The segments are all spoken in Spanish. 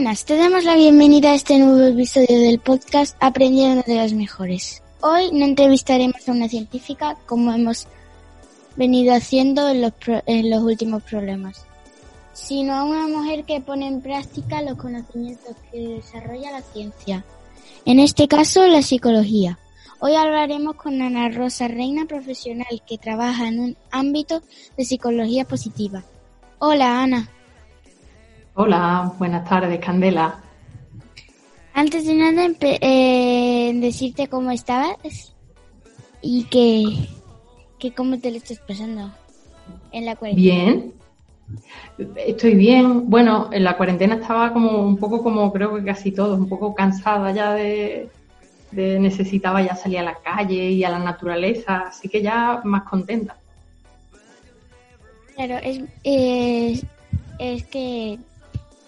buenas, te damos la bienvenida a este nuevo episodio del podcast Aprendiendo de los Mejores. Hoy no entrevistaremos a una científica como hemos venido haciendo en los, en los últimos problemas, sino a una mujer que pone en práctica los conocimientos que desarrolla la ciencia, en este caso la psicología. Hoy hablaremos con Ana Rosa Reina, profesional que trabaja en un ámbito de psicología positiva. Hola Ana. Hola, buenas tardes, Candela. Antes de nada, eh, decirte cómo estabas y que, que cómo te lo estás pasando en la cuarentena. Bien, estoy bien. Bueno, en la cuarentena estaba como un poco como creo que casi todos, un poco cansada ya de, necesitaba ya salir a la calle y a la naturaleza, así que ya más contenta. Claro, es, eh, es que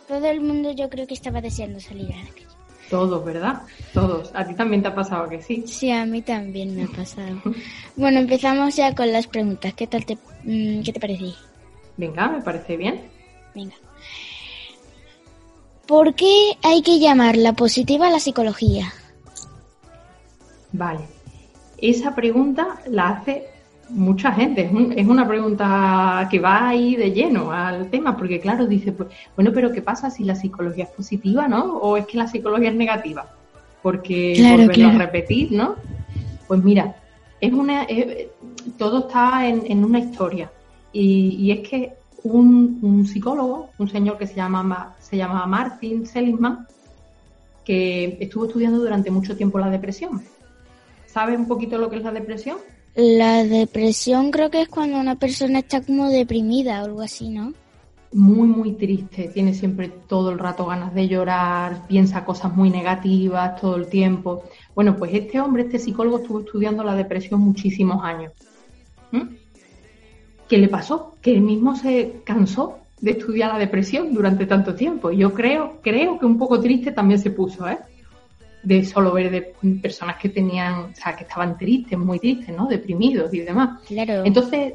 todo el mundo yo creo que estaba deseando salir a la calle. Todos, ¿verdad? Todos. ¿A ti también te ha pasado que sí? Sí, a mí también me ha pasado. bueno, empezamos ya con las preguntas. ¿Qué tal te, mm, qué te parece? Venga, me parece bien. Venga. ¿Por qué hay que llamar la positiva a la psicología? Vale. Esa pregunta la hace mucha gente. Es, una pregunta que va ahí de lleno al tema, porque claro, dice, pues, bueno, pero ¿qué pasa si la psicología es positiva, no? ¿O es que la psicología es negativa? Porque volverlo a repetir, ¿no? Pues mira, es una, todo está en, una historia. Y, es que un, psicólogo, un señor que se llama, se llama Martin Seligman, que estuvo estudiando durante mucho tiempo la depresión. ¿Sabe un poquito lo que es la depresión? La depresión creo que es cuando una persona está como deprimida o algo así, ¿no? Muy, muy triste, tiene siempre todo el rato ganas de llorar, piensa cosas muy negativas todo el tiempo. Bueno, pues este hombre, este psicólogo, estuvo estudiando la depresión muchísimos años. ¿Mm? ¿Qué le pasó? Que él mismo se cansó de estudiar la depresión durante tanto tiempo. Y yo creo, creo que un poco triste también se puso, ¿eh? De solo ver de personas que tenían, o sea, que estaban tristes, muy tristes, ¿no? Deprimidos y demás. Claro. Entonces,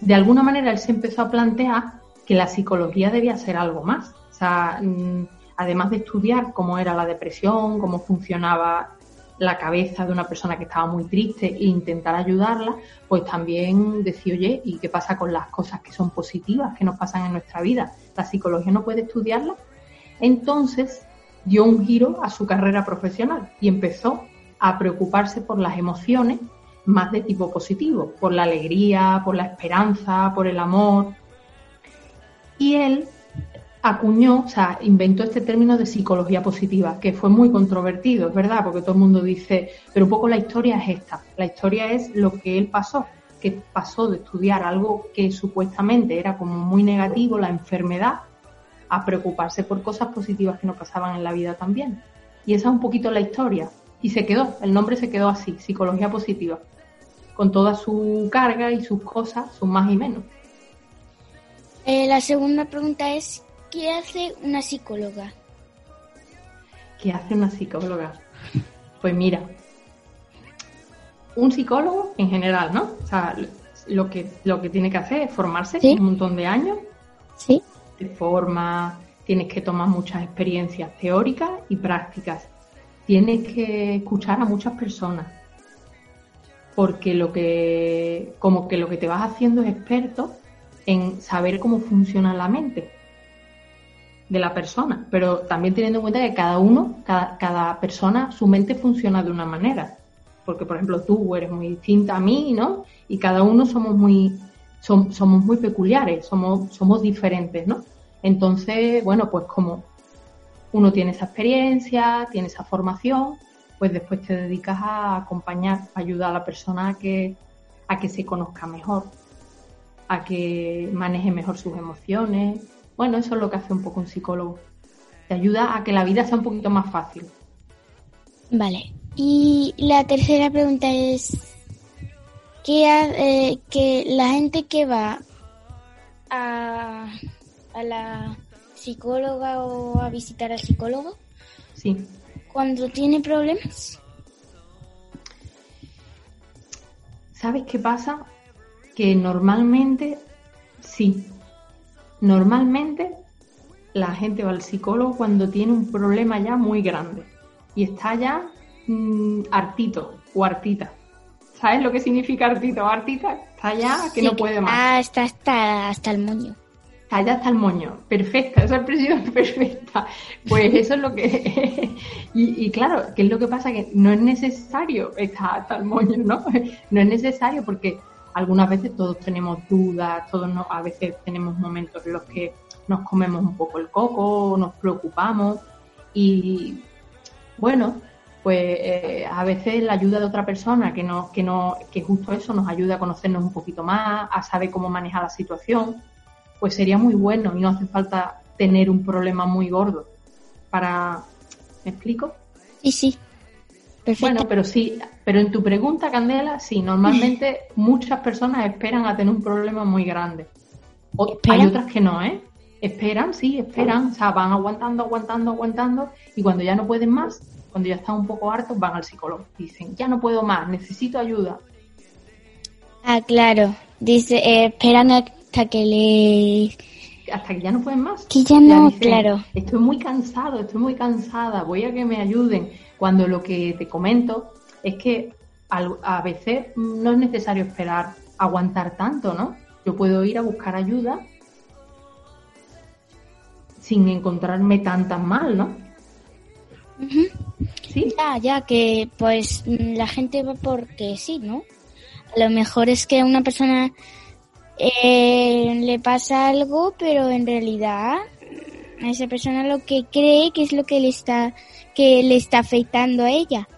de alguna manera él se empezó a plantear que la psicología debía ser algo más. O sea, mm, además de estudiar cómo era la depresión, cómo funcionaba la cabeza de una persona que estaba muy triste e intentar ayudarla, pues también decir, oye, ¿y qué pasa con las cosas que son positivas, que nos pasan en nuestra vida? ¿La psicología no puede estudiarla? Entonces, dio un giro a su carrera profesional y empezó a preocuparse por las emociones más de tipo positivo, por la alegría, por la esperanza, por el amor. Y él acuñó, o sea, inventó este término de psicología positiva, que fue muy controvertido, es verdad, porque todo el mundo dice, pero un poco la historia es esta. La historia es lo que él pasó, que pasó de estudiar algo que supuestamente era como muy negativo, la enfermedad, a preocuparse por cosas positivas que nos pasaban en la vida también. Y esa es un poquito la historia. Y se quedó, el nombre se quedó así, psicología positiva, con toda su carga y sus cosas, sus más y menos. Eh, la segunda pregunta es, ¿qué hace una psicóloga? ¿Qué hace una psicóloga? Pues mira, un psicólogo en general, ¿no? O sea, lo que, lo que tiene que hacer es formarse un montón de años. De forma, tienes que tomar muchas experiencias teóricas y prácticas. Tienes que escuchar a muchas personas. Porque lo que, como que lo que te vas haciendo es experto en saber cómo funciona la mente de la persona, pero también teniendo en cuenta que cada uno, cada, cada persona, su mente funciona de una manera. Porque, por ejemplo, tú eres muy distinta a mí, ¿no? Y cada uno somos muy, somos muy peculiares, somos, somos diferentes, ¿no? Entonces, bueno, pues como uno tiene esa experiencia, tiene esa formación, pues después te dedicas a acompañar, a ayudar a la persona a que, a que se conozca mejor, a que maneje mejor sus emociones. Bueno, eso es lo que hace un poco un psicólogo. Te ayuda a que la vida sea un poquito más fácil. Vale. Y la tercera pregunta es, que, eh, que la gente que va a, a la psicóloga o a visitar al psicólogo, sí. cuando tiene problemas. ¿Sabes qué pasa? Que normalmente, sí, normalmente la gente va al psicólogo cuando tiene un problema ya muy grande y está ya mm, hartito o hartita. ¿Sabes lo que significa hartito o hartita? Está ya que no puede más. Ah, está hasta, hasta el moño. Está el moño. Perfecta, esa expresión es perfecta. Pues eso es lo que... y, y, claro, ¿qué es lo que pasa? Que no es necesario estar hasta el moño, ¿no? No es necesario porque algunas veces todos tenemos dudas, todos no, a veces tenemos momentos en los que nos comemos un poco el coco, nos preocupamos y bueno, pues eh, a veces la ayuda de otra persona que no, que no, que justo eso nos ayuda a conocernos un poquito más, a saber cómo manejar la situación, pues sería muy bueno y no hace falta tener un problema muy gordo para, ¿me explico? Sí, sí. Perfecto. Bueno, pero sí, pero en tu pregunta, Candela, sí, normalmente muchas personas esperan a tener un problema muy grande. hay otras que no, ¿eh? Esperan, sí, esperan, o sea, van aguantando, aguantando, aguantando, y cuando ya no pueden más, cuando ya están un poco hartos, van al psicólogo. Dicen, ya no puedo más, necesito ayuda. Ah, claro. Dice, eh, esperan hasta que le... Hasta que ya no pueden más. Que ya no, claro. Estoy muy cansado, estoy muy cansada, voy a que me ayuden. Cuando lo que te comento es que a veces no es necesario esperar aguantar tanto, ¿no? Yo puedo ir a buscar ayuda sin encontrarme tan tan mal, ¿no? Sí. Ya, ya, que pues la gente va porque sí, ¿no? A lo mejor es que una persona eh, le pasa algo, pero en realidad a esa persona lo que cree que es lo que le está que le está afectando a ella.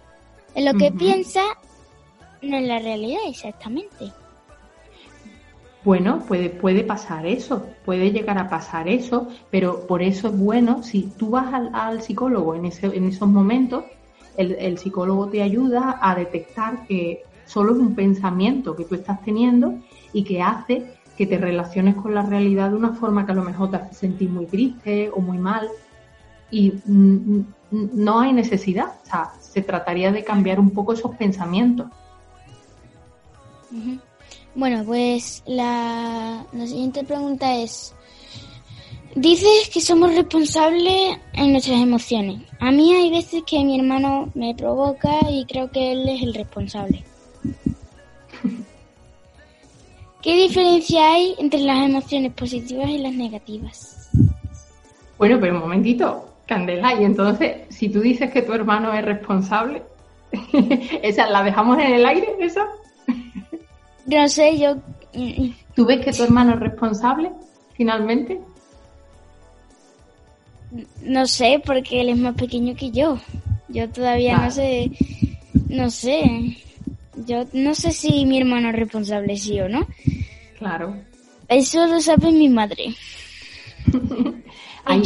Es lo que piensa no es la realidad exactamente. Bueno, puede, puede pasar eso, puede llegar a pasar eso, pero por eso es bueno, si tú vas al, psicólogo en, ese, en esos momentos, el, psicólogo te ayuda a detectar que solo es un pensamiento que tú estás teniendo y que hace que te relaciones con la realidad de una forma que a lo mejor te hace sentir muy triste o muy mal. Y no hay necesidad, o sea, se trataría de cambiar un poco esos pensamientos. Bueno, pues la, siguiente pregunta es, dices que somos responsables en nuestras emociones. A mí hay veces que mi hermano me provoca y creo que él es el responsable. ¿Qué diferencia hay entre las emociones positivas y las negativas? Bueno, pero un momentito, Candela, y entonces, si tú dices que tu hermano es responsable, ¿esa la dejamos en el aire, esa? No sé, yo... ¿Tú ves que tu hermano es responsable, finalmente? No sé, porque él es más pequeño que yo. Yo todavía no sé... No sé. Yo no sé si mi hermano es responsable, sí o no. Claro. Eso lo sabe mi madre. hay,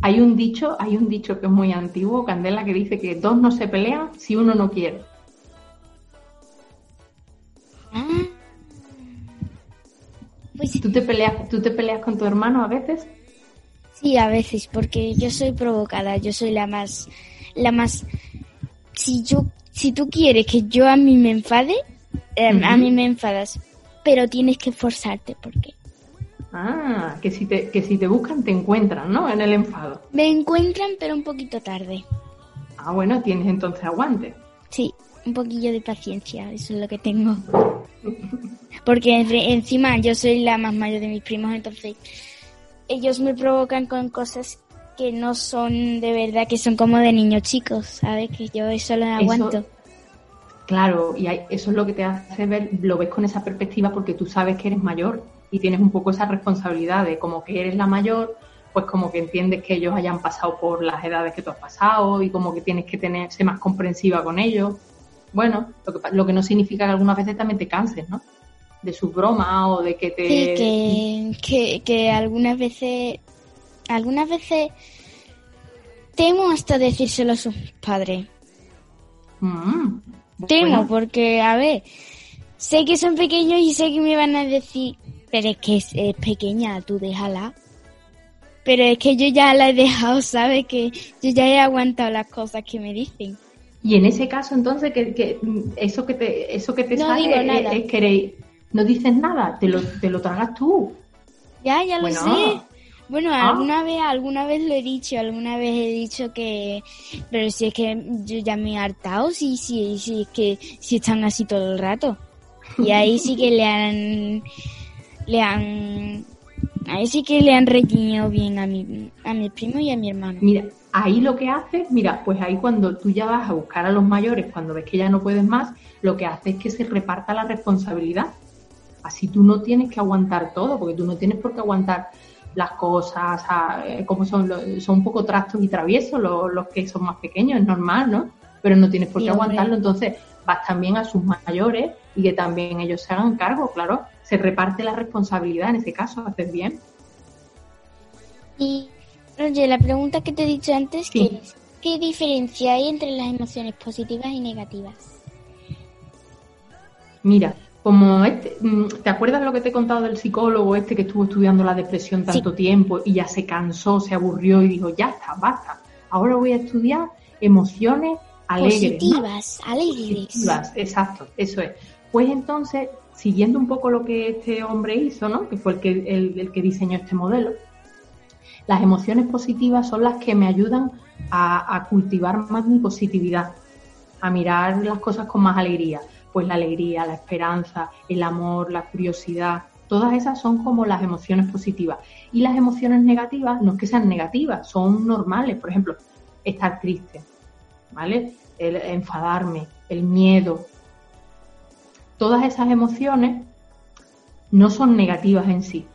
hay un dicho, hay un dicho que es muy antiguo, Candela, que dice que dos no se pelean si uno no quiere. Pues ¿Tú te peleas, tú te peleas con tu hermano a veces? Sí, a veces, porque yo soy provocada, yo soy la más, la más. Si yo, si tú quieres que yo a mí me enfade, em, a mí me enfadas, pero tienes que esforzarte, porque. Ah, que si te, que si te buscan te encuentran, ¿no? En el enfado. Me encuentran, pero un poquito tarde. Ah, bueno, tienes entonces aguante. Sí, un poquillo de paciencia, eso es lo que tengo. Porque encima yo soy la más mayor de mis primos, entonces ellos me provocan con cosas que no son de verdad, que son como de niños chicos, ¿sabes? Que yo eso lo aguanto. claro, y eso es lo que te hace ver, lo ves con esa perspectiva porque tú sabes que eres mayor y tienes un poco esa responsabilidad de como que eres la mayor, pues como que entiendes que ellos hayan pasado por las edades que tú has pasado y como que tienes que tener, ser más comprensiva con ellos. Bueno, lo que, lo que no significa que algunas veces también te canses, ¿no? de su broma o de que te... Sí, que, que, algunas veces, algunas veces temo hasta decírselo a sus padres. Mm, temo, porque, a ver, sé que son pequeños y sé que me van a decir, pero es que es, pequeña, tú déjala. Pero es que yo ya la he dejado, ¿sabes? Que yo ya he aguantado las cosas que me dicen. Y en ese caso, entonces, que, eso que te, eso que te sale es, querer no dices nada, te lo, te lo tragas tú. Ya, ya lo sé. Bueno, Ah. alguna vez, alguna vez lo he dicho, alguna vez he dicho que, pero si es que yo ya me he hartado, si, si, si es que si están así todo el rato. Y ahí sí que le han, le han, ahí sí que le han reñido bien a mi, a mi primo y a mi hermano. Mira, ahí lo que haces, mira, pues ahí cuando tú ya vas a buscar a los mayores, cuando ves que ya no puedes más, lo que hace es que se reparta la responsabilidad. Así tú no tienes que aguantar todo, porque tú no tienes por qué aguantar las cosas, eh, como son, son un poco trastos y traviesos los, los que son más pequeños, es normal, ¿no? Pero no tienes por qué aguantarlo, entonces vas también a sus mayores y que también ellos se hagan cargo, claro, se reparte la responsabilidad en ese caso, haces bien. Y, oye, la pregunta que te he dicho antes, Sí. que es, ¿qué diferencia hay entre las emociones positivas y negativas? Mira, como este, mm, ¿te acuerdas lo que te he contado del psicólogo este que estuvo estudiando la depresión tanto tiempo y ya se cansó, se aburrió y dijo, ya está, basta, ahora voy a estudiar emociones alegres. ¿no? Positivas, alegres. Positivas, exacto, eso es. Pues entonces, siguiendo un poco lo que este hombre hizo, ¿no? Que fue el que, el, el que diseñó este modelo, las emociones positivas son las que me ayudan a, a cultivar más mi positividad, a mirar las cosas con más alegría. Pues la alegría, la esperanza, el amor, la curiosidad, todas esas son como las emociones positivas. Y las emociones negativas no es que sean negativas, son normales. Por ejemplo, estar triste, ¿vale? El enfadarme, el miedo. Todas esas emociones no son negativas en sí,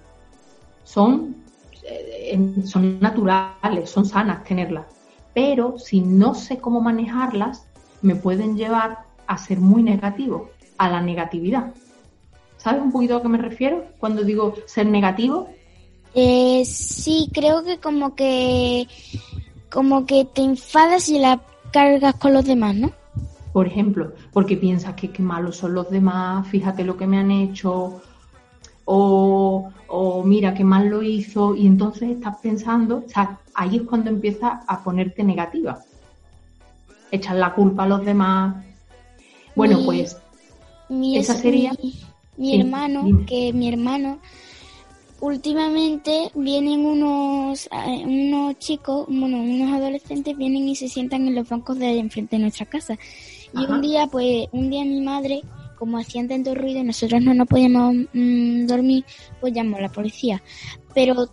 son, eh, son naturales, son sanas tenerlas. Pero si no sé cómo manejarlas, me pueden llevar a ser muy negativo, a la negatividad. ¿Sabes un poquito a qué me refiero cuando digo ser negativo? Eh, sí, creo que como que como que te enfadas y la cargas con los demás, ¿no? Por ejemplo, porque piensas que qué malos son los demás, fíjate lo que me han hecho, o, o mira qué mal lo hizo, y entonces estás pensando, o sea, ahí es cuando empiezas a ponerte negativa. Echar la culpa a los demás. Bueno, Mi- pues Mi, Esa es- sería- mi, mi Sí, hermano, dime. que mi hermano últimamente vienen unos eh, unos chicos, bueno, unos adolescentes vienen y se sientan en los bancos de enfrente de nuestra casa. Y Ajá. un día, pues, un día mi madre, como hacían tanto ruido y nosotros no nos podíamos mm, dormir, pues llamó a la policía. Pero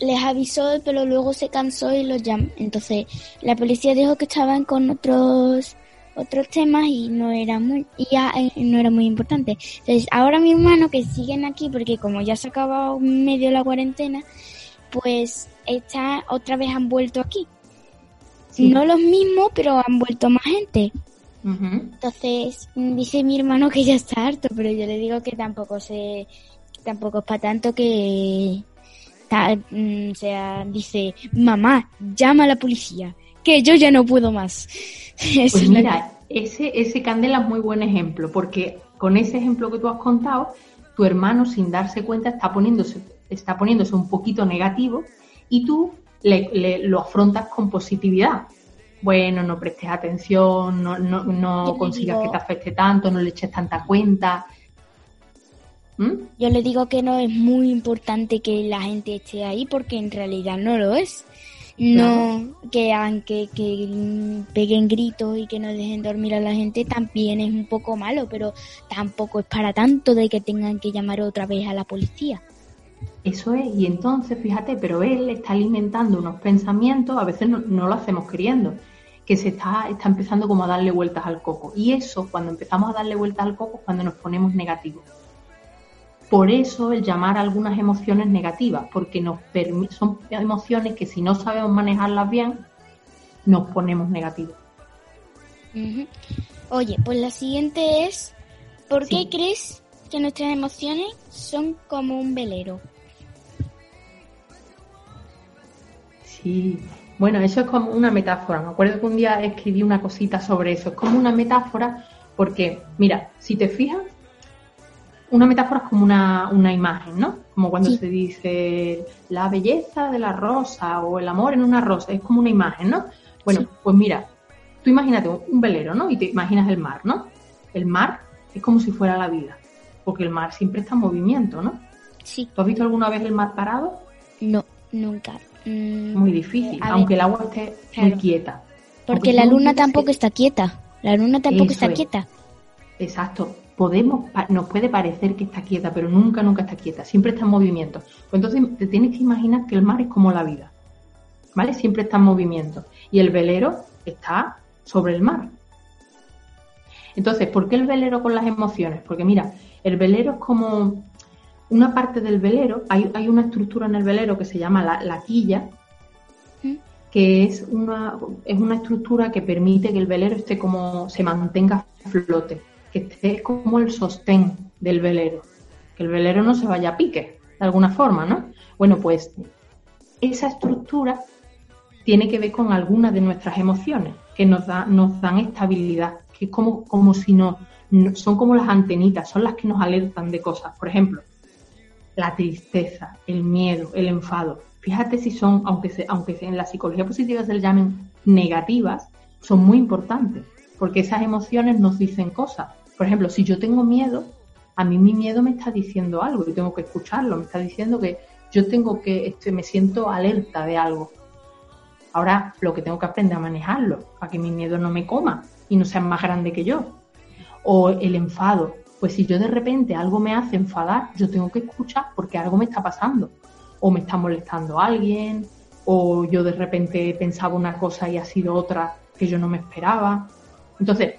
les avisó, pero luego se cansó y los llamó. Entonces, la policía dijo que estaban con otros otros temas y no era muy y ya eh, no era muy importante. Entonces, ahora mi hermano que siguen aquí porque como ya se ha acabado medio la cuarentena, pues está otra vez han vuelto aquí. sí. No los mismos, pero han vuelto más gente. Entonces, mm, dice mi hermano que ya está harto, pero yo le digo que tampoco se tampoco es para tanto que ta- mm, o sea, dice, "Mamá, llama a la policía, que yo ya no puedo más." Pues es lo que- mira, ese, ese Candela es muy buen ejemplo, porque con ese ejemplo que tú has contado, tu hermano sin darse cuenta está poniéndose, está poniéndose un poquito negativo y tú le, le- lo afrontas con positividad. Bueno, no prestes atención, no, no, no consigas digo- que te afecte tanto, no le eches tanta cuenta. ¿Mm? Yo le digo que no es muy importante que la gente esté ahí porque en realidad no lo es. No, que hagan que, peguen gritos y que no dejen dormir a la gente también es un poco malo, pero tampoco es para tanto de que tengan que llamar otra vez a la policía. Eso es, y entonces, fíjate, pero él está alimentando unos pensamientos, a veces no, no lo hacemos queriendo, que se está, está empezando como a darle vueltas al coco. Y eso, cuando empezamos a darle vueltas al coco, es cuando nos ponemos negativos. Por eso el llamar a algunas emociones negativas, porque nos son emociones que si no sabemos manejarlas bien, nos ponemos negativos. Oye, pues la siguiente es, ¿por Sí. qué crees que nuestras emociones son como un velero? Sí, bueno, eso es como una metáfora. Me acuerdo que un día escribí una cosita sobre eso. Es como una metáfora porque, mira, si te fijas, una metáfora es como una, una imagen, ¿no? Como cuando Sí. se dice la belleza de la rosa o el amor en una rosa. Es como una imagen, ¿no? Bueno, Sí. pues mira, tú imagínate un velero, ¿no? Y te imaginas el mar, ¿no? El mar es como si fuera la vida, porque el mar siempre está en movimiento, ¿no? Sí, ¿Tú has visto alguna vez el mar parado? No, nunca. Mm, muy difícil, aunque el agua esté muy quieta. Porque la luna tampoco está quieta. La luna tampoco está quieta. Exacto. Podemos, nos puede parecer que está quieta, pero nunca, nunca está quieta. Siempre está en movimiento. Pues entonces te tienes que imaginar que el mar es como la vida. ¿Vale? Siempre está en movimiento. Y el velero está sobre el mar. Entonces, ¿por qué el velero con las emociones? Porque mira, el velero es como una parte del velero, hay, hay una estructura en el velero que se llama la, quilla, ¿Mm? que es una, es una estructura que permite que el velero esté como, se mantenga a flote, que esté como el sostén del velero, que el velero no se vaya a pique, de alguna forma, ¿no? Bueno, pues esa estructura tiene que ver con algunas de nuestras emociones, que nos, da, nos dan estabilidad, que es como, como si no, son como las antenitas, son las que nos alertan de cosas. Por ejemplo, la tristeza, el miedo, el enfado. Fíjate si son, aunque, se, aunque en la psicología positiva se le llamen negativas, son muy importantes, porque esas emociones nos dicen cosas. Por ejemplo, si yo tengo miedo, a mí mi miedo me está diciendo algo y tengo que escucharlo, me está diciendo que yo tengo que, este, me siento alerta de algo. Ahora lo que tengo que aprender a manejarlo, para que mi miedo no me coma y no sea más grande que yo. O el enfado, pues si yo de repente algo me hace enfadar, yo tengo que escuchar porque algo me está pasando. O me está molestando alguien, o yo de repente pensaba una cosa y ha sido otra que yo no me esperaba. Entonces,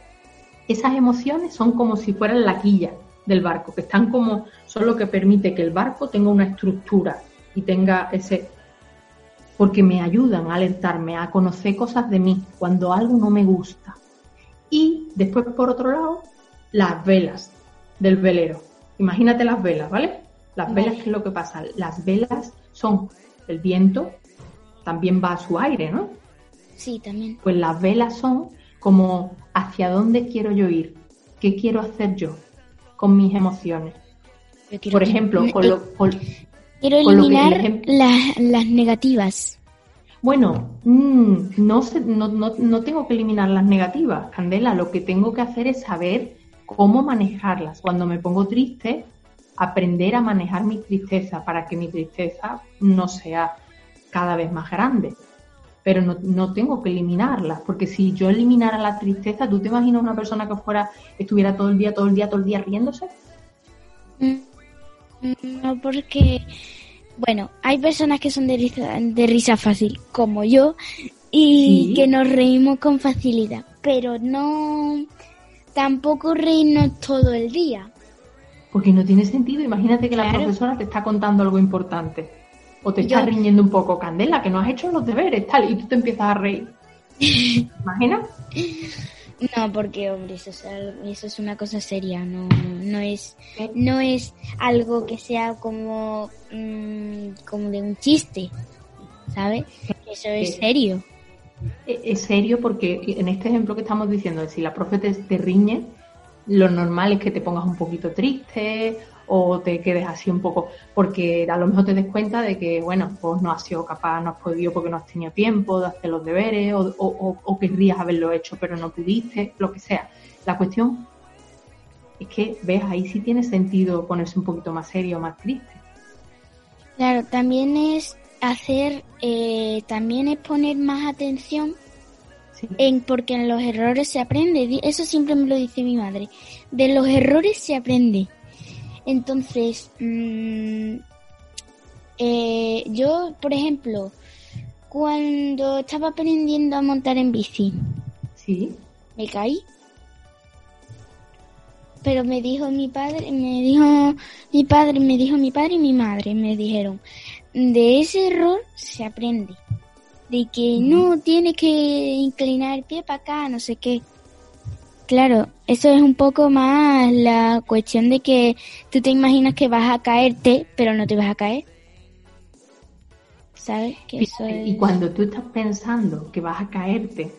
esas emociones son como si fueran la quilla del barco, que están como, son lo que permite que el barco tenga una estructura y tenga ese, porque me ayudan a alertarme, a conocer cosas de mí cuando algo no me gusta. Y después, por otro lado, las velas del velero. Imagínate las velas, ¿vale? Las velas, ¿qué es lo que pasa? Las velas son el viento, también va a su aire, ¿no? Sí, también. Pues las velas son como hacia dónde quiero yo ir, qué quiero hacer yo con mis emociones. Por ejemplo, con lo, quiero eliminar las, negativas. Bueno, mm, no, no, no, no tengo que eliminar las negativas, Candela. Lo que tengo que hacer es saber cómo manejarlas. Cuando me pongo triste, aprender a manejar mi tristeza para que mi tristeza no sea cada vez más grande. Pero no, tengo que eliminarla, porque si yo eliminara la tristeza, ¿tú te imaginas una persona que fuera, estuviera todo el día, todo el día, todo el día riéndose? Mm, no, porque, bueno, hay personas que son de risa, de risa fácil, como yo, y que nos reímos con facilidad, pero no, tampoco reírnos todo el día. Porque no tiene sentido. Imagínate que la profesora te está contando algo importante. O te está riñendo un poco, Candela, que no has hecho los deberes, tal, y tú te empiezas a reír. ¿Imaginas? No, porque hombre, eso es, eso es una cosa seria, no, no es, no es algo que sea como, mm, como de un chiste, ¿sabes? Eso es serio. E-, es serio porque en este ejemplo que estamos diciendo, si la profe te, riñe, lo normal es que te pongas un poquito triste o te quedes así un poco, porque a lo mejor te des cuenta de que, bueno, pues no has sido capaz, no has podido porque no has tenido tiempo de hacer los deberes o, o querrías haberlo hecho pero no pudiste, lo que sea. La cuestión es que, ves, ahí sí tiene sentido ponerse un poquito más serio, más triste. Claro, también es hacer, eh, también es poner más atención en porque en los errores se aprende. Eso siempre me lo dice mi madre. De los errores se aprende. Entonces, mm, eh, yo, por ejemplo, cuando estaba aprendiendo a montar en bici, sí. me caí. Pero me dijo mi padre, me dijo mi padre, me dijo mi padre y mi madre, me dijeron, de ese error se aprende. De que no tiene que inclinar el pie para acá, no sé qué. Claro, eso es un poco más la cuestión de que tú te imaginas que vas a caerte, pero no te vas a caer. ¿Sabes? Que eso Y cuando tú estás pensando que vas a caerte,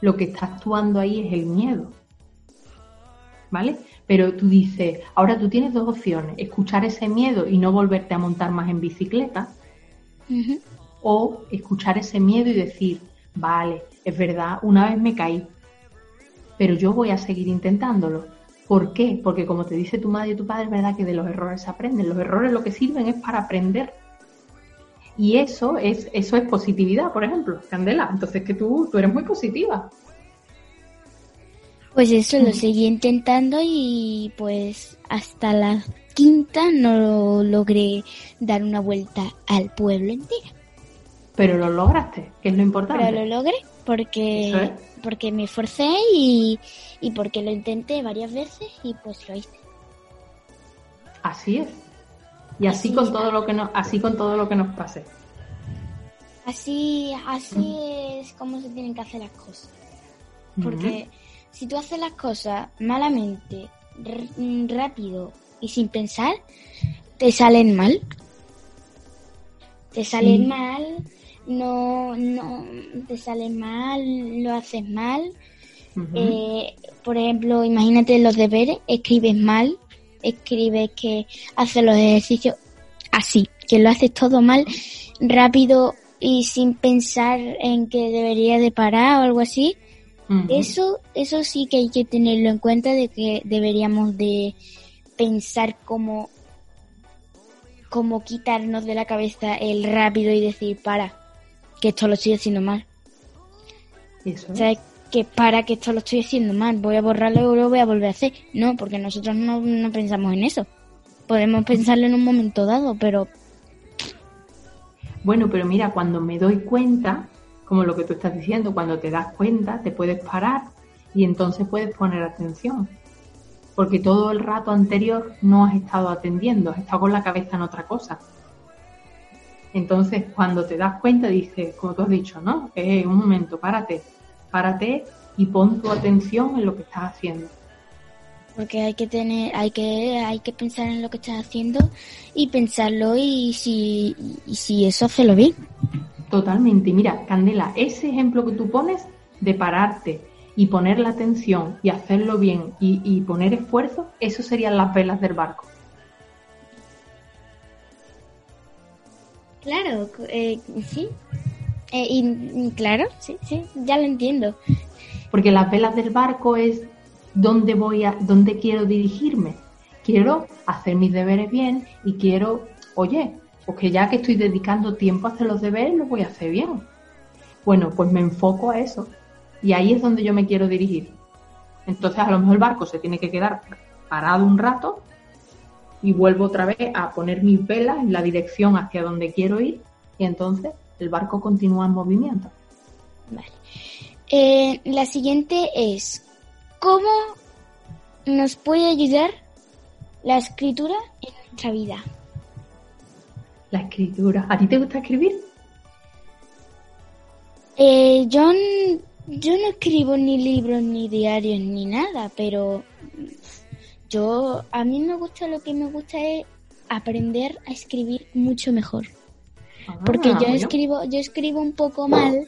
lo que está actuando ahí es el miedo. ¿Vale? Pero tú dices, ahora tú tienes dos opciones, escuchar ese miedo y no volverte a montar más en bicicleta, o escuchar ese miedo y decir, vale, es verdad, una vez me caí, pero yo voy a seguir intentándolo. ¿Por qué? Porque como te dice tu madre y tu padre, es verdad que de los errores se aprenden. Los errores lo que sirven es para aprender. Y eso es, eso es positividad, por ejemplo, Candela. Entonces que tú, tú eres muy positiva. Pues eso lo seguí intentando y pues hasta la quinta no logré dar una vuelta al pueblo entero. Pero lo lograste, que es lo importante. Pero lo logré porque, porque me esforcé y, y porque lo intenté varias veces y pues lo hice. Así es. Y así, con todo lo que nos, así con todo lo que nos pase. Así, así es como se tienen que hacer las cosas. Porque si tú haces las cosas malamente, mm, rápido y sin pensar, te salen mal. Te salen mal, no, no, te salen mal, lo haces mal. Eh, por ejemplo, imagínate los deberes, escribes mal, escribes que haces los ejercicios así, que lo haces todo mal, rápido y sin pensar en que debería de parar o algo así, eso, eso sí que hay que tenerlo en cuenta de que deberíamos de pensar cómo, cómo quitarnos de la cabeza el rápido y decir para, que esto lo estoy haciendo mal. Eso. O sea, que para que esto lo estoy haciendo mal, voy a borrarlo y lo voy a volver a hacer. No, porque nosotros no, no pensamos en eso. Podemos pensarlo en un momento dado, pero... Bueno, pero mira, cuando me doy cuenta, como lo que tú estás diciendo, cuando te das cuenta, te puedes parar y entonces puedes poner atención. Porque todo el rato anterior no has estado atendiendo, has estado con la cabeza en otra cosa. Entonces, cuando te das cuenta, dices, como tú has dicho, ¿no? Eh, un momento, párate, párate y pon tu atención en lo que estás haciendo. Porque hay que tener, hay que, hay que pensar en lo que estás haciendo y pensarlo y si, y si eso, lo bien. Totalmente. Mira, Candela, ese ejemplo que tú pones de pararte y poner la atención y hacerlo bien y, poner esfuerzo, eso serían las velas del barco. Claro, eh, sí. Eh, y, claro, sí, sí, ya lo entiendo. Porque las velas del barco es dónde voy a, dónde quiero dirigirme. Quiero hacer mis deberes bien y quiero, oye, porque ya que estoy dedicando tiempo a hacer los deberes, lo voy a hacer bien. Bueno, pues me enfoco a eso. Y ahí es donde yo me quiero dirigir. Entonces a lo mejor el barco se tiene que quedar parado un rato y vuelvo otra vez a poner mis velas en la dirección hacia donde quiero ir y entonces el barco continúa en movimiento. Vale. Eh, la siguiente es, ¿cómo nos puede ayudar la escritura en nuestra vida? la escritura. ¿A ti te gusta escribir? Eh, yo, yo no escribo ni libros, ni diarios, ni nada, pero yo, a mí me gusta, lo que me gusta es aprender a escribir mucho mejor. Ah, Porque yo escribo, yo escribo un poco mal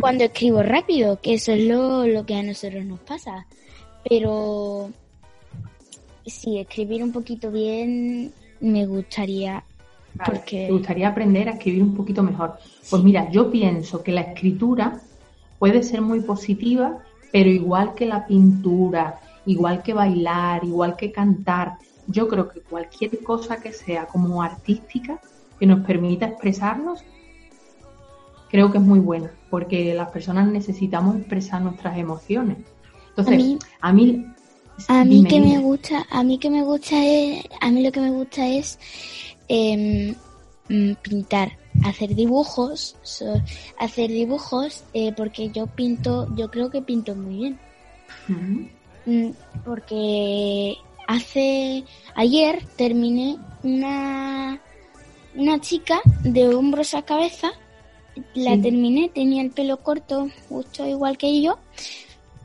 cuando escribo rápido, que eso es lo, lo que a nosotros nos pasa. Pero si escribir un poquito bien, me gustaría te gustaría aprender a escribir un poquito mejor. Pues mira, yo pienso que la escritura puede ser muy positiva, pero igual que la pintura, igual que bailar, igual que cantar, yo creo que cualquier cosa que sea como artística, que nos permita expresarnos, creo que es muy buena, porque las personas necesitamos expresar nuestras emociones. Entonces, a mí, a mí, que me gusta, a mí que me gusta es, a mí lo que me gusta es mm, pintar, hacer dibujos, hacer dibujos, eh, porque yo pinto, yo creo que pinto muy bien. Mm, porque hace ayer terminé una una chica de hombros a cabeza, la terminé, tenía el pelo corto, justo igual que yo,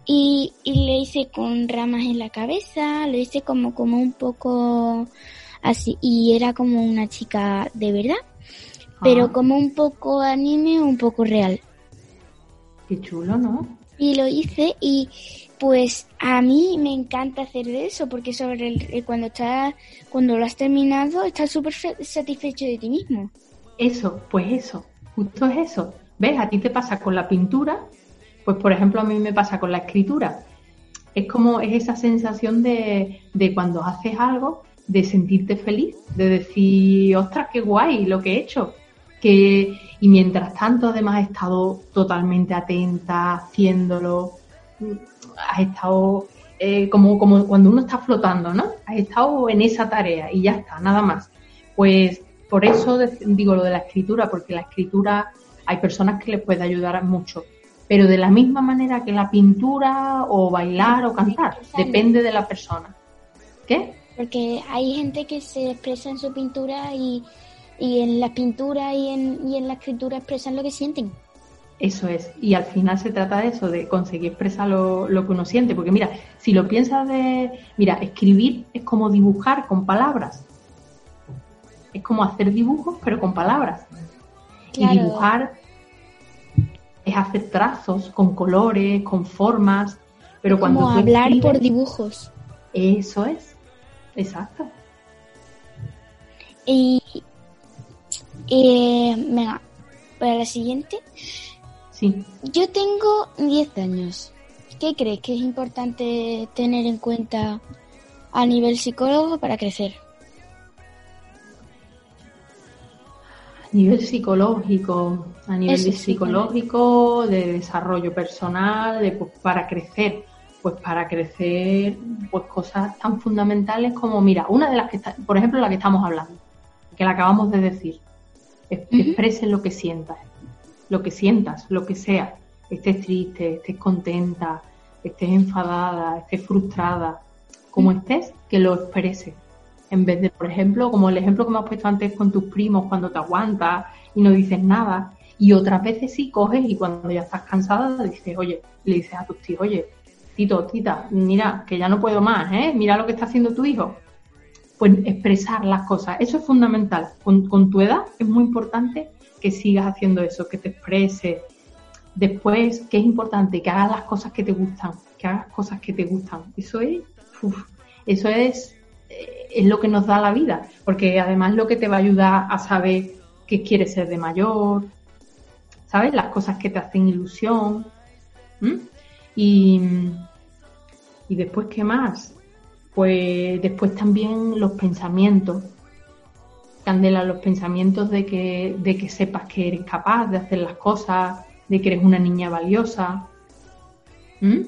y, y le hice con ramas en la cabeza, lo hice como como un poco así y era como una chica de verdad, pero ah. como un poco anime, un poco real. Qué chulo, ¿no? Y lo hice y pues a mí me encanta hacer eso porque sobre el, cuando estás cuando lo has terminado estás súper satisfecho de ti mismo. Eso, pues eso, justo es eso. ¿Ves? A ti te pasa con la pintura, pues por ejemplo a mí me pasa con la escritura. Es como es esa sensación de, de cuando haces algo de sentirte feliz, de decir, ostras, qué guay lo que he hecho. Que, y mientras tanto además has estado totalmente atenta, haciéndolo, has estado eh, como, como cuando uno está flotando, ¿no? Has estado en esa tarea y ya está, nada más. Pues por eso digo lo de la escritura, porque la escritura hay personas que les puede ayudar mucho, pero de la misma manera que la pintura o bailar o cantar, depende de la persona. ¿Qué? Porque hay gente que se expresa en su pintura y, en la pintura y en, y en la escritura expresan lo que sienten. Eso es. Y al final se trata de eso, de conseguir expresar lo, lo, que uno siente. Porque mira, si lo piensas de... Mira, escribir es como dibujar con palabras. Es como hacer dibujos, pero con palabras. Y dibujar es hacer trazos con colores, con formas. Pero cuando como hablar por dibujos. Eso es. Exacto. Y... Eh, venga, para la siguiente. Yo tengo 10 años. ¿Qué crees que es importante tener en cuenta a nivel psicólogo para crecer? A nivel psicológico, a nivel psicológico, de desarrollo personal, de, pues, para crecer, pues para crecer, pues cosas tan fundamentales como, mira, una de las que, está, por ejemplo, la que estamos hablando, que la acabamos de decir, expresen lo que sientas, lo que sientas, lo que sea, estés triste, estés contenta, estés enfadada, estés frustrada, como estés, que lo expreses. En vez de, por ejemplo, como el ejemplo que me has puesto antes con tus primos, cuando te aguantas y no dices nada, y otras veces sí coges y cuando ya estás cansada dices, oye, le dices a tus tíos, oye, Tito, Tita, mira, que ya no puedo más, ¿eh? Mira lo que está haciendo tu hijo. Pues expresar las cosas, eso es fundamental. Con, con tu edad es muy importante que sigas haciendo eso, que te expreses. Después, que es importante, que hagas las cosas que te gustan, que hagas cosas que te gustan. Eso es, eso es, eh, es lo que nos da la vida, porque además lo que te va a ayudar a saber qué quieres ser de mayor, ¿sabes? Las cosas que te hacen ilusión. Y, y después, ¿qué más? Pues después también los pensamientos, Candela, los pensamientos de que, de que sepas que eres capaz de hacer las cosas, de que eres una niña valiosa. ¿Mm?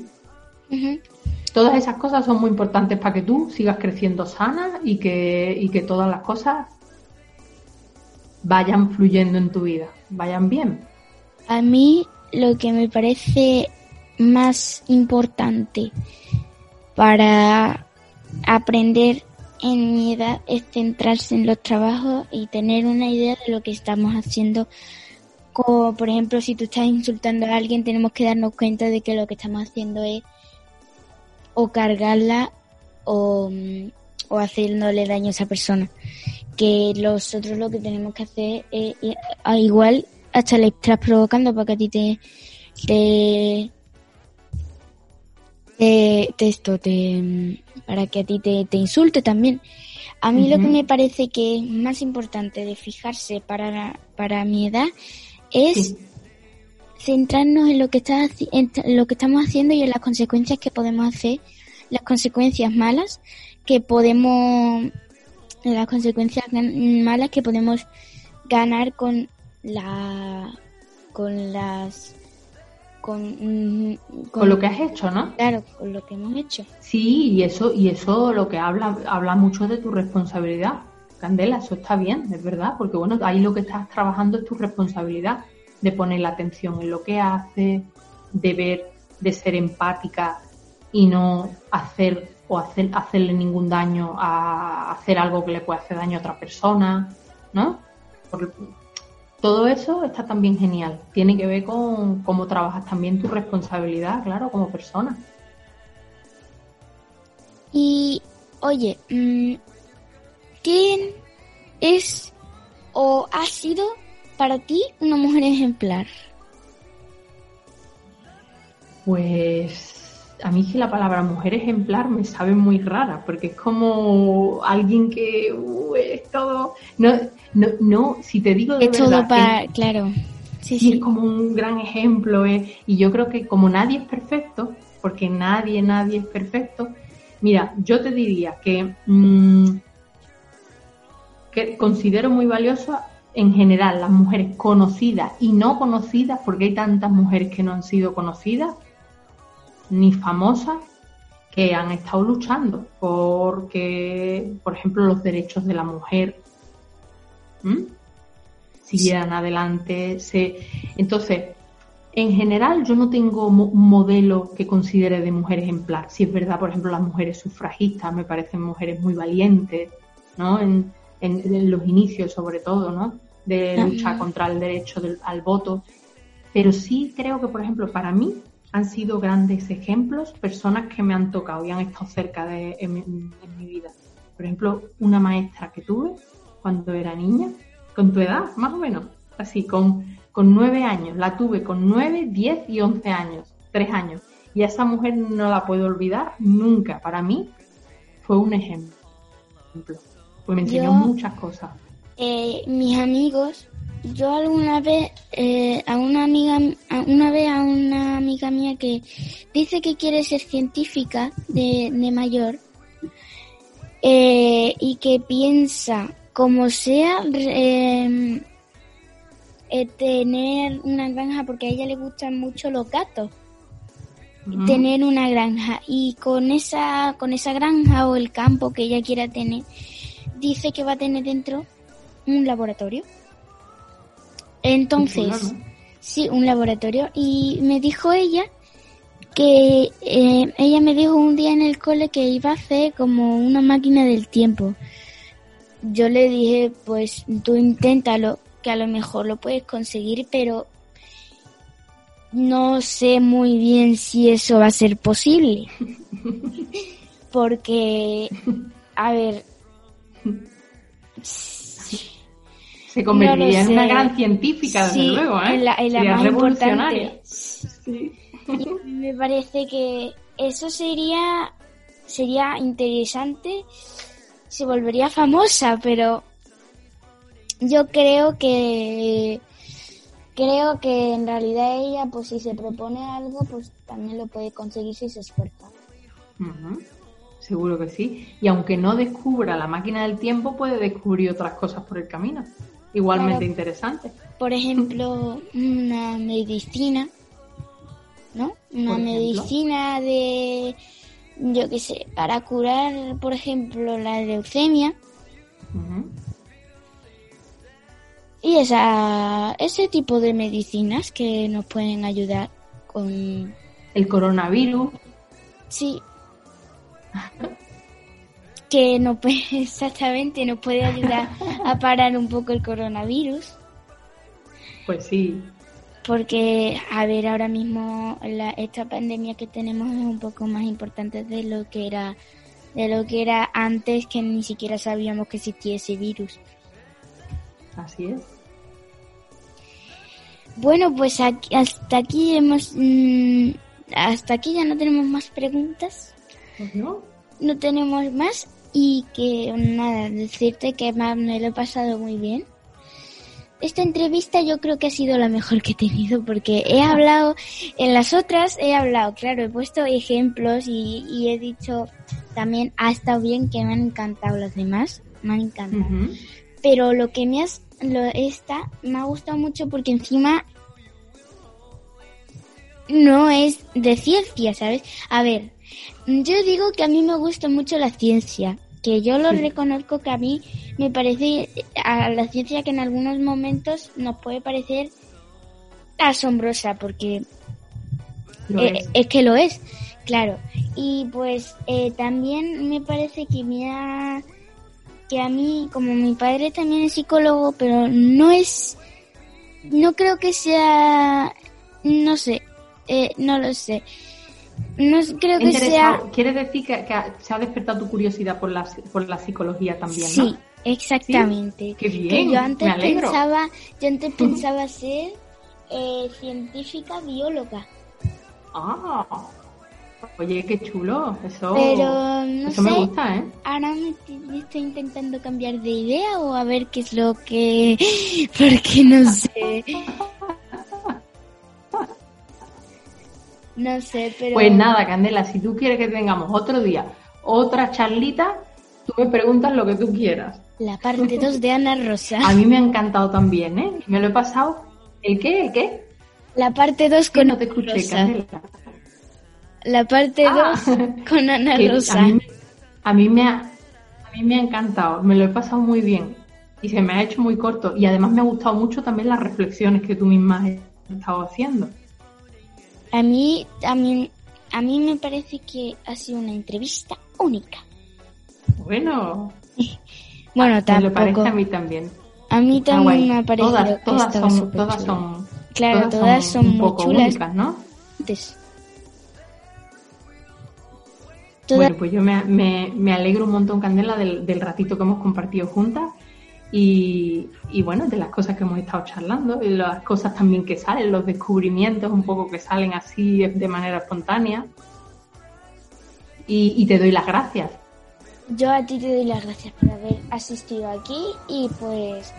Todas esas cosas son muy importantes para que tú sigas creciendo sana y que, y que todas las cosas vayan fluyendo en tu vida, vayan bien. A mí lo que me parece más importante para aprender en mi edad es centrarse en los trabajos y tener una idea de lo que estamos haciendo. Como por ejemplo, si tú estás insultando a alguien, tenemos que darnos cuenta de que lo que estamos haciendo es o cargarla o, o haciéndole daño a esa persona. Que nosotros lo que tenemos que hacer es, igual hasta le estás provocando para que a ti te te, esto, te, para que a ti te, te insulte también. A mí lo que me parece que es más importante de fijarse para, para mi edad es centrarnos en lo que está, en lo que estamos haciendo y en las consecuencias que podemos hacer, las consecuencias malas que podemos, las consecuencias malas que podemos ganar con la, con las con, con, lo que has hecho, ¿no? Claro, con lo que hemos hecho. Sí, y eso, y eso lo que habla, habla mucho de tu responsabilidad. Candela, eso está bien, es verdad, porque bueno, ahí lo que estás trabajando es tu responsabilidad de poner la atención en lo que haces, de ver, de ser empática y no hacer o hacer, hacerle ningún daño a hacer algo que le puede hacer daño a otra persona, ¿no? Todo eso está también genial. Tiene que ver con cómo trabajas también tu responsabilidad, claro, como persona. Y, oye, mm, ¿quién es o ha sido para ti una mujer ejemplar? Pues a mí que la palabra mujer ejemplar me sabe muy rara, porque es como alguien que uh, es todo. No, no, no, si te digo de es todo para. Claro. Sí, sí, es como un gran ejemplo. Eh, y yo creo que como nadie es perfecto, porque nadie, nadie es perfecto, mira, yo te diría que, mm, que considero muy valiosa en general las mujeres conocidas y no conocidas, porque hay tantas mujeres que no han sido conocidas ni famosas, que han estado luchando porque, por ejemplo, los derechos de la mujer siguieran adelante. Se... Entonces, en general, yo no tengo un modelo que considere de mujer ejemplar. Si es verdad, por ejemplo, las mujeres sufragistas me parecen mujeres muy valientes, ¿no? En, en, los inicios, sobre todo, ¿no? De lucha contra el derecho al voto. Pero sí creo que, por ejemplo, para mí han sido grandes ejemplos, personas que me han tocado y han estado cerca de en mi vida. Por ejemplo, una maestra que tuve cuando era niña, con tu edad, más o menos, así, con, con nueve años. La tuve con nueve, diez y once años, tres años. Y a esa mujer no la puedo olvidar nunca. Para mí fue un ejemplo. Pues me enseñó muchas cosas. Eh, mis amigos, yo alguna vez eh, a una amiga, una vez a una amiga mía que dice que quiere ser científica de, de mayor eh, y que piensa como sea, em, eh, tener una granja, porque a ella le gustan mucho los gatos. Tener una granja y con esa con esa granja o el campo que ella quiera tener, dice que va a tener dentro un laboratorio. Entonces, sí, un laboratorio. Y me dijo ella que eh, ella me dijo un día en el cole que iba a hacer como una máquina del tiempo yo le dije, pues tú inténtalo, que a lo mejor lo puedes conseguir, pero no sé muy bien si eso va a ser posible. Porque, a ver... Se convertiría en una gran científica, desde luego, ¿eh? En la, más importante. Sí. me parece que eso sería sería interesante se volvería famosa, pero yo creo que creo que en realidad ella, pues si se propone algo, pues también lo puede conseguir si se esfuerza. Seguro que sí. Y aunque no descubra la máquina del tiempo, puede descubrir otras cosas por el camino, igualmente interesantes. Por ejemplo, una medicina, ¿no? Una medicina de yo qué sé, para curar, por ejemplo, la leucemia. Y esa, ese tipo de medicinas que nos pueden ayudar con... El coronavirus. Sí. que no puede, exactamente nos puede ayudar a parar un poco el coronavirus. Pues sí, porque, a ver, ahora mismo la, esta pandemia que tenemos es un poco más importante de lo que era de lo que era antes que ni siquiera sabíamos que existía ese virus. Así es. Bueno, pues hasta aquí hemos mm, hasta aquí ya no tenemos más preguntas. Pues no. No tenemos más y que nada, decirte que me lo he pasado muy bien esta entrevista yo creo que ha sido la mejor que he tenido porque he hablado, en las otras he hablado, claro, he puesto ejemplos y, he dicho también ha estado bien que me han encantado las demás, me han encantado. Pero lo que me has, lo, esta me ha gustado mucho porque encima no es de ciencia, ¿sabes? A ver, yo digo que a mí me gusta mucho la ciencia, que yo lo reconozco que a mí me parece a la ciencia que en algunos momentos nos puede parecer asombrosa porque eh, es. que lo es, claro. Y pues eh, también me parece que me ha, que a mí, como mi padre también es psicólogo, pero no es, no creo que sea, no sé, eh, no lo sé. No creo que sea. Quiere decir que, se ha despertado tu curiosidad por la, por la psicología también, ¿no? Sí, exactamente. Qué bien. yo antes pensaba, yo antes pensaba ser eh, científica bióloga. Ah. Oye, qué chulo, eso, Pero, no eso me gusta, ¿eh? Ahora me, estoy intentando cambiar de idea o a ver qué es lo que... Porque no sé. No sé, pero... Pues nada, Candela, si tú quieres que tengamos otro día, otra charlita, tú me preguntas lo que tú quieras. La parte 2 de Ana Rosa. A mí me ha encantado también, ¿eh? Me lo he pasado. ¿El qué? ¿El qué? La parte 2 Que con no te escuché, Rosa. Candela. La parte 2 Ah. con Ana Rosa. A mí, a mí me ha, a mí me ha encantado, me lo he pasado muy bien y se me ha hecho muy corto y además me ha gustado mucho también las reflexiones que tú misma has estado haciendo. A mí, mí, a mí me parece que ha sido una entrevista única. Bueno, Bueno, me lo tampoco. parece a mí también. A mí Está también me ha parecido todas, que todas estaba son, todas son, Claro, todas son un muy poco chulas. únicas, ¿no? Antes. Toda- Bueno, pues yo me, me- me alegro un montón, Candela, del, del ratito que hemos compartido juntas y, y bueno, de las cosas que hemos estado charlando, y las cosas también que salen, los descubrimientos un poco que salen así de manera espontánea. Y, y te doy las gracias. Yo a ti te doy las gracias por haber asistido aquí y pues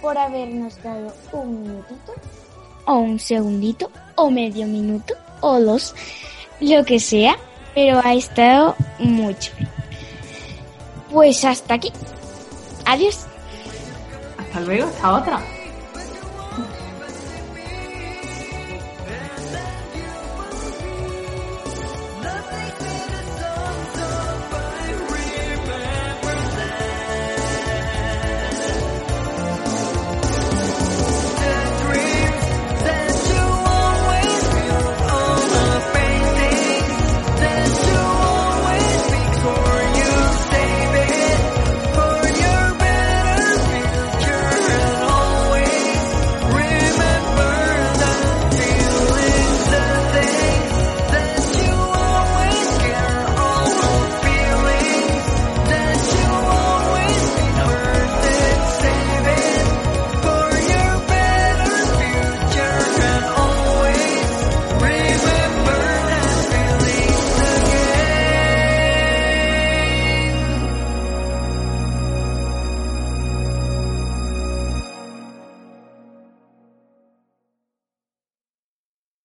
por habernos dado un minutito o un segundito o medio minuto o dos, lo que sea, pero ha estado mucho. Pues hasta aquí. Adiós. Hasta luego, hasta otra.